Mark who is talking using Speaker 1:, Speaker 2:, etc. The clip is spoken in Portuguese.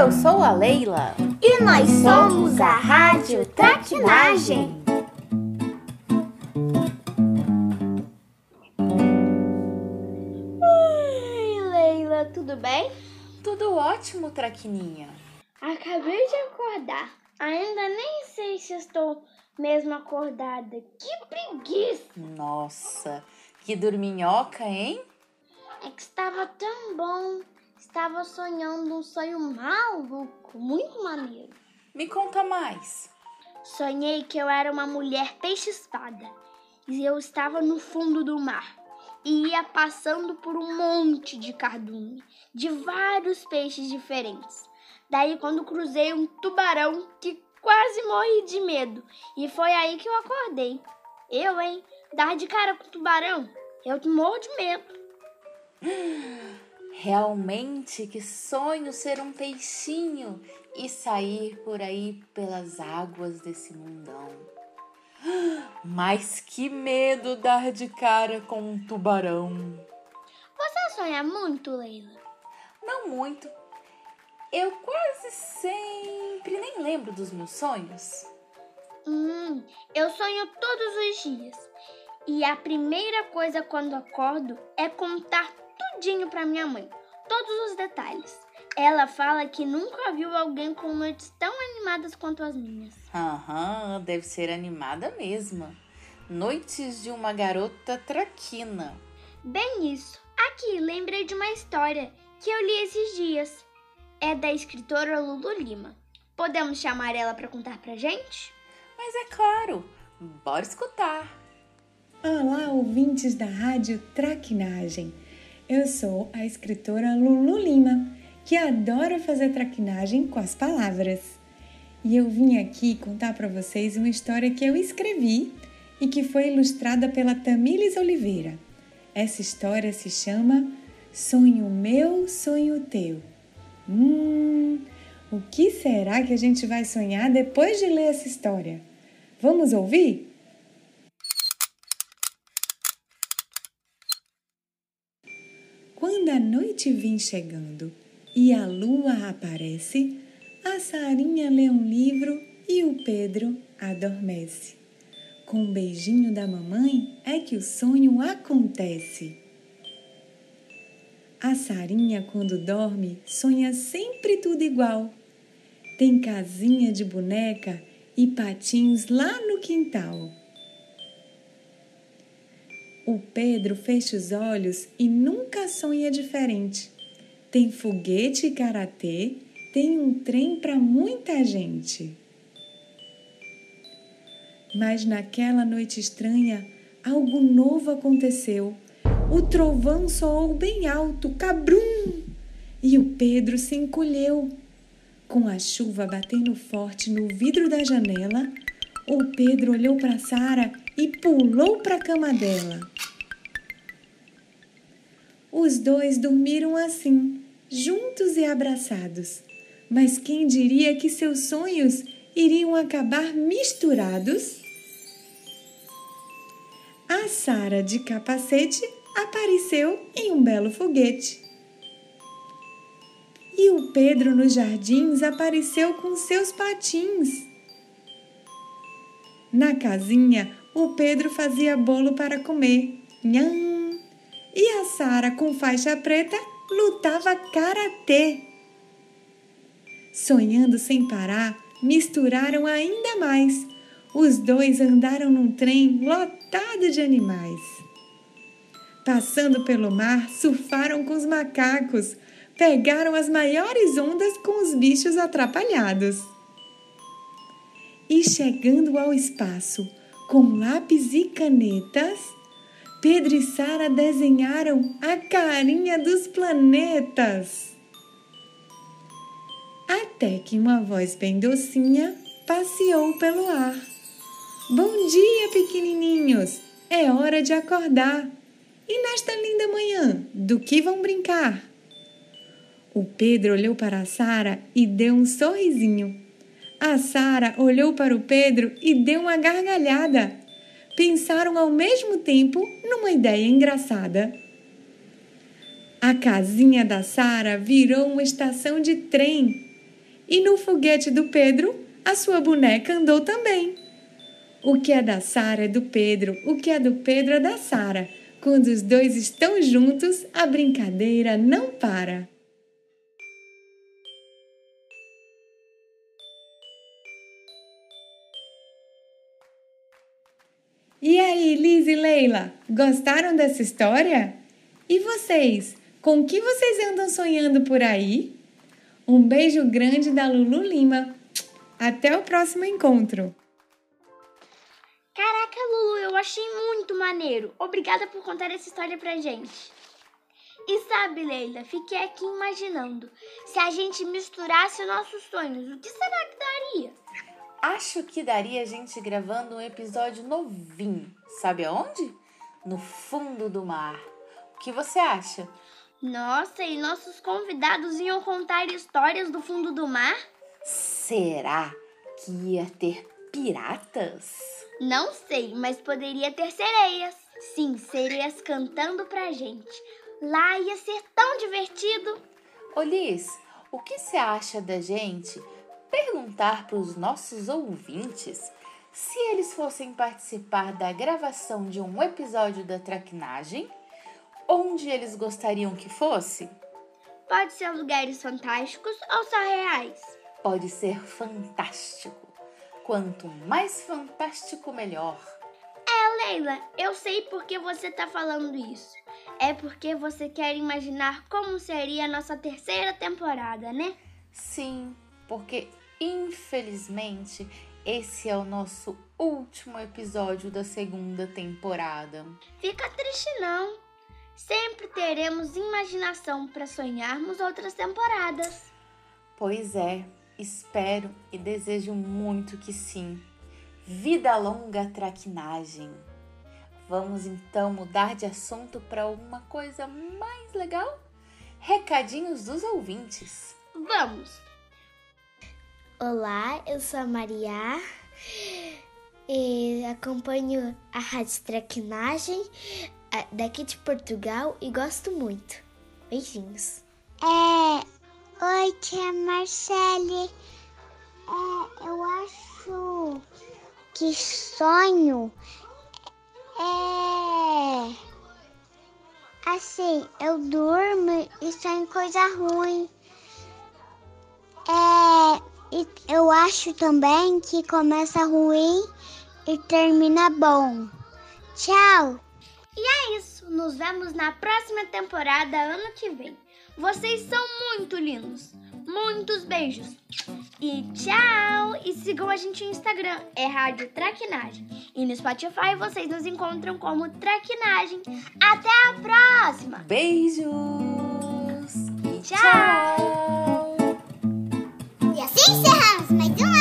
Speaker 1: Eu sou a Leila.
Speaker 2: E nós somos a Rádio Traquinagem.
Speaker 3: Oi, Leila, tudo bem?
Speaker 1: Tudo ótimo, Traquininha.
Speaker 3: Acabei de acordar. Ainda nem sei se estou mesmo acordada. Que preguiça!
Speaker 1: Nossa, que dorminhoca, hein?
Speaker 3: É que estava tão bom. Estava sonhando um sonho maluco, muito maneiro.
Speaker 1: Me conta mais.
Speaker 3: Sonhei que eu era uma mulher peixe-espada e eu estava no fundo do mar e ia passando por um monte de cardume de vários peixes diferentes. Daí, quando cruzei um tubarão que quase morri de medo e foi aí que eu acordei. Eu, hein? Dar de cara com o tubarão, eu morro de medo.
Speaker 1: Realmente que sonho ser um peixinho e sair por aí pelas águas desse mundão. Mas que medo dar de cara com um tubarão.
Speaker 3: Você sonha muito, Leila?
Speaker 1: Não muito. Eu quase sempre nem lembro dos meus sonhos.
Speaker 3: Hum, eu sonho todos os dias. E a primeira coisa quando acordo é contar tudinho para minha mãe, todos os detalhes. Ela fala que nunca viu alguém com noites tão animadas quanto as minhas.
Speaker 1: Aham, deve ser animada mesmo. Noites de uma garota traquina.
Speaker 3: Bem isso. Aqui, lembrei de uma história que eu li esses dias. É da escritora Lulu Lima. Podemos chamar ela para contar pra gente?
Speaker 1: Mas é claro, bora escutar.
Speaker 4: Olá, ouvintes da Rádio Traquinagem. Eu sou a escritora Lulu Lima, que adora fazer traquinagem com as palavras. E eu vim aqui contar para vocês uma história que eu escrevi e que foi ilustrada pela Tamílis Oliveira. Essa história se chama Sonho Meu, Sonho Teu. Hum, o que será que a gente vai sonhar depois de ler essa história? Vamos ouvir? Quando a noite vem chegando e a lua aparece, a Sarinha lê um livro e o Pedro adormece. Com um beijinho da mamãe é que o sonho acontece. A Sarinha, quando dorme, sonha sempre tudo igual. Tem casinha de boneca e patins lá no quintal. O Pedro fecha os olhos e nunca sonha diferente. Tem foguete e karatê, tem um trem para muita gente. Mas naquela noite estranha, algo novo aconteceu. O trovão soou bem alto, cabrum! E o Pedro se encolheu. Com a chuva batendo forte no vidro da janela, o Pedro olhou para Sara e pulou para a cama dela. Os dois dormiram assim, juntos e abraçados. Mas quem diria que seus sonhos iriam acabar misturados? A Sara de capacete apareceu em um belo foguete. E o Pedro nos jardins apareceu com seus patins. Na casinha, o Pedro fazia bolo para comer. Nham! E a Sara, com faixa preta, lutava karatê. Sonhando sem parar, misturaram ainda mais. Os dois andaram num trem lotado de animais. Passando pelo mar, surfaram com os macacos, pegaram as maiores ondas com os bichos atrapalhados. E chegando ao espaço, com lápis e canetas, Pedro e Sara desenharam a carinha dos planetas. Até que uma voz bem docinha passeou pelo ar. Bom dia, pequenininhos! É hora de acordar. E nesta linda manhã, do que vão brincar? O Pedro olhou para Sara e deu um sorrisinho. A Sara olhou para o Pedro e deu uma gargalhada. Pensaram ao mesmo tempo numa ideia engraçada. A casinha da Sara virou uma estação de trem E no foguete do Pedro, a sua boneca andou também. O que é da Sara é do Pedro, o que é do Pedro é da Sara. Quando os dois estão juntos, a brincadeira não para. E aí, Liz e Leila, gostaram dessa história? E vocês, com que vocês andam sonhando por aí? Um beijo grande da Lulu Lima. Até o próximo encontro.
Speaker 3: Caraca, Lulu, eu achei muito maneiro. Obrigada por contar essa história pra gente. E sabe, Leila, fiquei aqui imaginando. Se a gente misturasse nossos sonhos, o que será que daria?
Speaker 1: Acho que daria a gente gravando um episódio novinho. Sabe aonde? No fundo do mar. O que você acha?
Speaker 3: Nossa, e nossos convidados iam contar histórias do fundo do mar?
Speaker 1: Será que ia ter piratas?
Speaker 3: Não sei, mas poderia ter sereias. Sim, sereias cantando pra gente. Lá ia ser tão divertido.
Speaker 1: Ô Liz, o que você acha da gente perguntar para os nossos ouvintes se eles fossem participar da gravação de um episódio da Traquinagem, onde eles gostariam que fosse?
Speaker 3: Pode ser lugares fantásticos ou só reais?
Speaker 1: Pode ser fantástico. Quanto mais fantástico, melhor.
Speaker 3: É, Leila, eu sei por que você tá falando isso. É porque você quer imaginar como seria a nossa terceira temporada, né?
Speaker 1: Sim, porque infelizmente esse é o nosso último episódio da segunda temporada.
Speaker 3: Fica triste não. Sempre teremos imaginação para sonharmos outras temporadas.
Speaker 1: Pois é, espero e desejo muito que sim. Vida longa traquinagem. Vamos então mudar de assunto para uma coisa mais legal? Recadinhos dos ouvintes.
Speaker 3: Vamos!
Speaker 2: Olá, eu sou a Maria e acompanho a Rádio Traquinagem daqui de Portugal e gosto muito. Beijinhos.
Speaker 5: É, oi, tia Marcele. É, eu acho que sonho é assim, eu durmo e sonho coisa ruim. É, e eu acho também que começa ruim e termina bom. Tchau!
Speaker 3: E é isso, nos vemos na próxima temporada ano que vem. Vocês são muito lindos. Muitos beijos. E tchau! E sigam a gente no Instagram, é Rádio Traquinagem. E no Spotify vocês nos encontram como Traquinagem. Até a próxima!
Speaker 1: Beijos!
Speaker 3: E tchau.
Speaker 5: E assim encerramos mais um